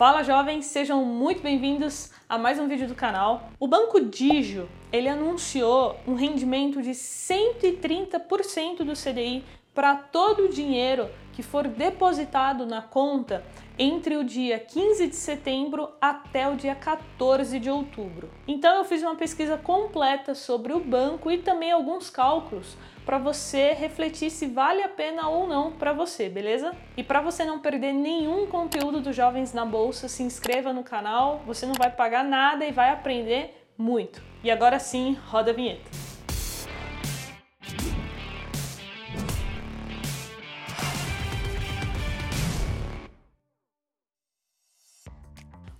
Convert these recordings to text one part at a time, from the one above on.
Fala jovens, sejam muito bem-vindos a mais um vídeo do canal. O Banco Digio, ele anunciou um rendimento de 130% do CDI para todo o dinheiro que for depositado na conta entre o dia 15 de setembro até o dia 14 de outubro. Então eu fiz uma pesquisa completa sobre o banco e também alguns cálculos para você refletir se vale a pena ou não para você, beleza? E para você não perder nenhum conteúdo dos Jovens na Bolsa, se inscreva no canal, você não vai pagar nada e vai aprender muito. E agora sim, roda a vinheta.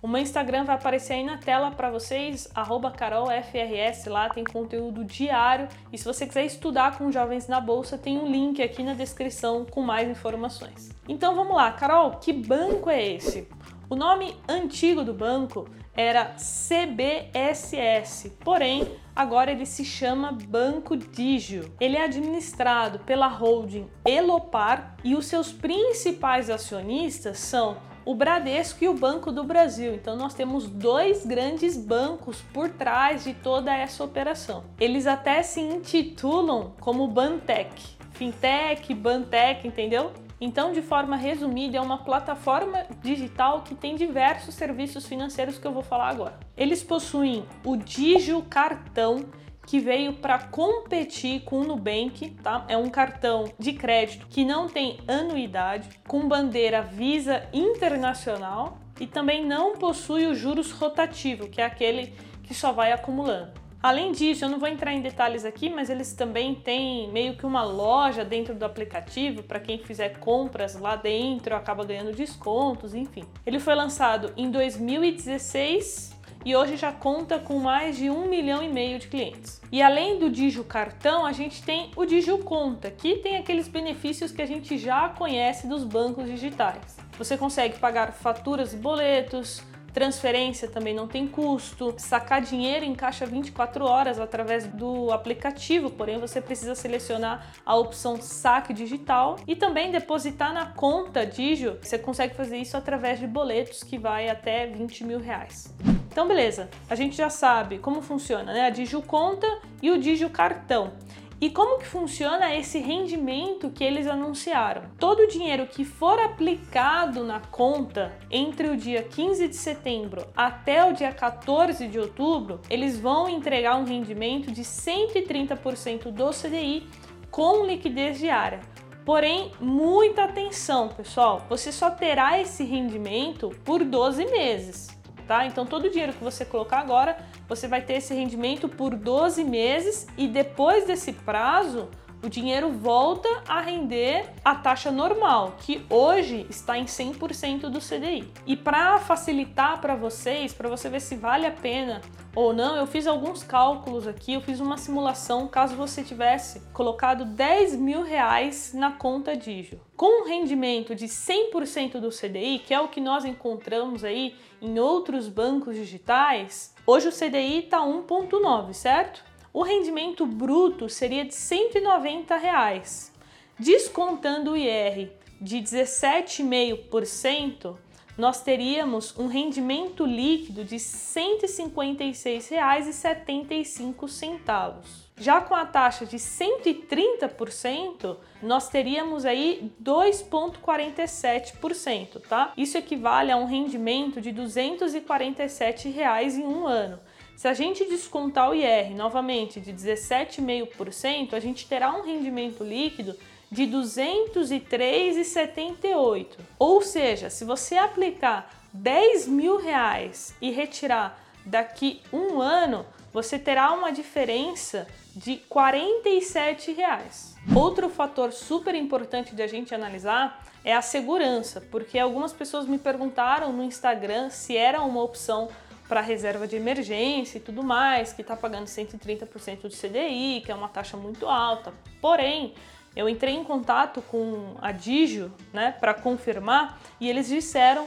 O meu Instagram vai aparecer aí na tela para vocês, carolfrs, lá tem conteúdo diário. E se você quiser estudar com jovens na bolsa, tem um link aqui na descrição com mais informações. Então vamos lá, Carol, que banco é esse? O nome antigo do banco era CBSS, porém agora ele se chama Banco Digio. Ele é administrado pela holding Elopar e os seus principais acionistas são o Bradesco e o Banco do Brasil. Então nós temos dois grandes bancos por trás de toda essa operação. Eles até se intitulam como Bantec. Fintech, Bantec, entendeu? Então, de forma resumida, é uma plataforma digital que tem diversos serviços financeiros que eu vou falar agora. Eles possuem o Digio Cartão, que veio para competir com o Nubank, tá? É um cartão de crédito que não tem anuidade, com bandeira Visa Internacional e também não possui o juros rotativo, que é aquele que só vai acumulando. Além disso, eu não vou entrar em detalhes aqui, mas eles também têm meio que uma loja dentro do aplicativo para quem fizer compras lá dentro, acaba ganhando descontos, enfim. Ele foi lançado em 2016 e hoje já conta com mais de um milhão e meio de clientes. E além do Digio Cartão, a gente tem o Digio Conta, que tem aqueles benefícios que a gente já conhece dos bancos digitais. Você consegue pagar faturas e boletos, Transferência também não tem custo. Sacar dinheiro em caixa 24 horas através do aplicativo, porém você precisa selecionar a opção saque digital e também depositar na conta Digio. Você consegue fazer isso através de boletos que vai até 20 mil reais. Então, beleza, a gente já sabe como funciona, né? A Digio Conta e o Digio Cartão. E como que funciona esse rendimento que eles anunciaram? Todo o dinheiro que for aplicado na conta entre o dia 15 de setembro até o dia 14 de outubro, eles vão entregar um rendimento de 130% do CDI com liquidez diária. Porém, muita atenção, pessoal, você só terá esse rendimento por 12 meses tá? Então todo o dinheiro que você colocar agora, você vai ter esse rendimento por 12 meses e depois desse prazo, o dinheiro volta a render a taxa normal, que hoje está em 100% do CDI. E para facilitar para vocês, para você ver se vale a pena ou não, eu fiz alguns cálculos aqui, eu fiz uma simulação caso você tivesse colocado 10 mil reais na conta Digio. Com um rendimento de 100% do CDI, que é o que nós encontramos aí em outros bancos digitais, hoje o CDI está 1,9, certo? O rendimento bruto seria de 190 reais. descontando o IR de 17,5%, nós teríamos um rendimento líquido de R$ 156,75. Já com a taxa de 130%, nós teríamos aí 2,47%, tá? Isso equivale a um rendimento de 247 reais em um ano. Se a gente descontar o IR novamente de 17,5%, a gente terá um rendimento líquido de 203,78. Ou seja, se você aplicar 10 mil reais e retirar daqui um ano, você terá uma diferença de 47 reais. Outro fator super importante de a gente analisar é a segurança, porque algumas pessoas me perguntaram no Instagram se era uma opção para reserva de emergência e tudo mais, que está pagando 130% do CDI, que é uma taxa muito alta. Porém, eu entrei em contato com a Digio, né, para confirmar, e eles disseram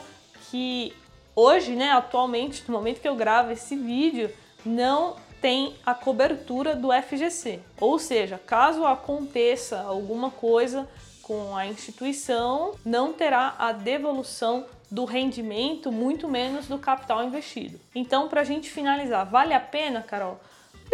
que hoje, né, atualmente, no momento que eu gravo esse vídeo, não tem a cobertura do FGC. Ou seja, caso aconteça alguma coisa com a instituição, não terá a devolução do rendimento, muito menos do capital investido. Então, para a gente finalizar, vale a pena, Carol?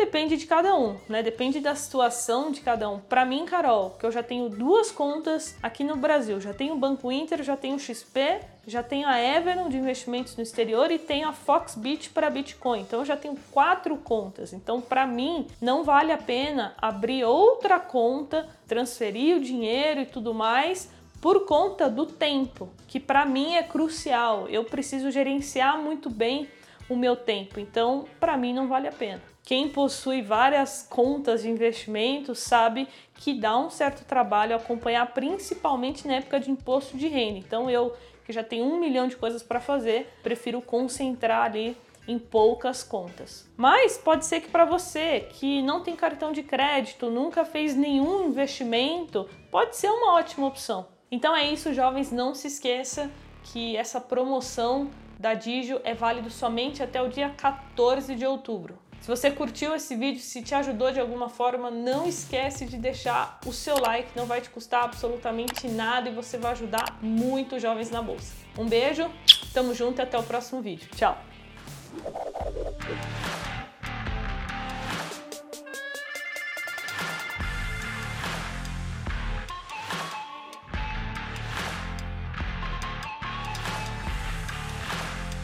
Depende de cada um, né? Depende da situação de cada um. Para mim, Carol, que eu já tenho duas contas aqui no Brasil, já tenho o Banco Inter, já tenho o XP, já tenho a Everon de investimentos no exterior e tenho a Foxbit para Bitcoin. Então eu já tenho quatro contas. Então para mim não vale a pena abrir outra conta, transferir o dinheiro e tudo mais por conta do tempo, que para mim é crucial. Eu preciso gerenciar muito bem o meu tempo. Então, para mim não vale a pena. Quem possui várias contas de investimento sabe que dá um certo trabalho acompanhar, principalmente na época de imposto de renda. Então, eu que já tenho um milhão de coisas para fazer, prefiro concentrar ali em poucas contas. Mas pode ser que para você que não tem cartão de crédito, nunca fez nenhum investimento, pode ser uma ótima opção. Então é isso, jovens, não se esqueça que essa promoção da Digio é válido somente até o dia 14 de outubro. Se você curtiu esse vídeo, se te ajudou de alguma forma, não esquece de deixar o seu like, não vai te custar absolutamente nada e você vai ajudar muito jovens na bolsa. Um beijo, tamo junto e até o próximo vídeo. Tchau!